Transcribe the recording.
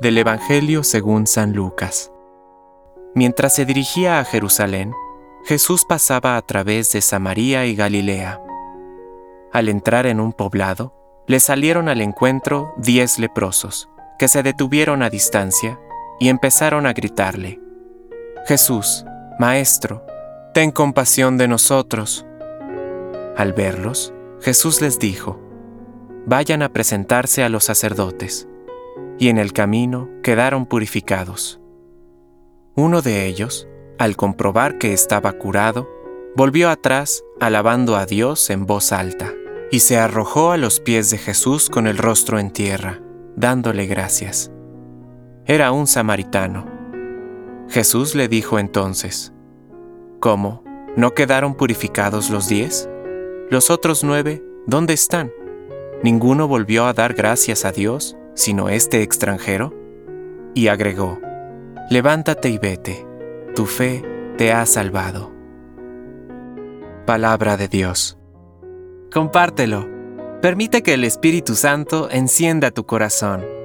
Del Evangelio según San Lucas. Mientras se dirigía a Jerusalén, Jesús pasaba a través de Samaria y Galilea. Al entrar en un poblado, le salieron al encuentro diez leprosos, que se detuvieron a distancia y empezaron a gritarle, Jesús, Maestro, ten compasión de nosotros. Al verlos, Jesús les dijo, Vayan a presentarse a los sacerdotes. Y en el camino quedaron purificados. Uno de ellos, al comprobar que estaba curado, volvió atrás alabando a Dios en voz alta, y se arrojó a los pies de Jesús con el rostro en tierra, dándole gracias. Era un samaritano. Jesús le dijo entonces, ¿Cómo? ¿No quedaron purificados los diez? ¿Los otros nueve, dónde están? ¿Ninguno volvió a dar gracias a Dios, sino este extranjero? Y agregó, Levántate y vete, tu fe te ha salvado. Palabra de Dios. Compártelo. Permite que el Espíritu Santo encienda tu corazón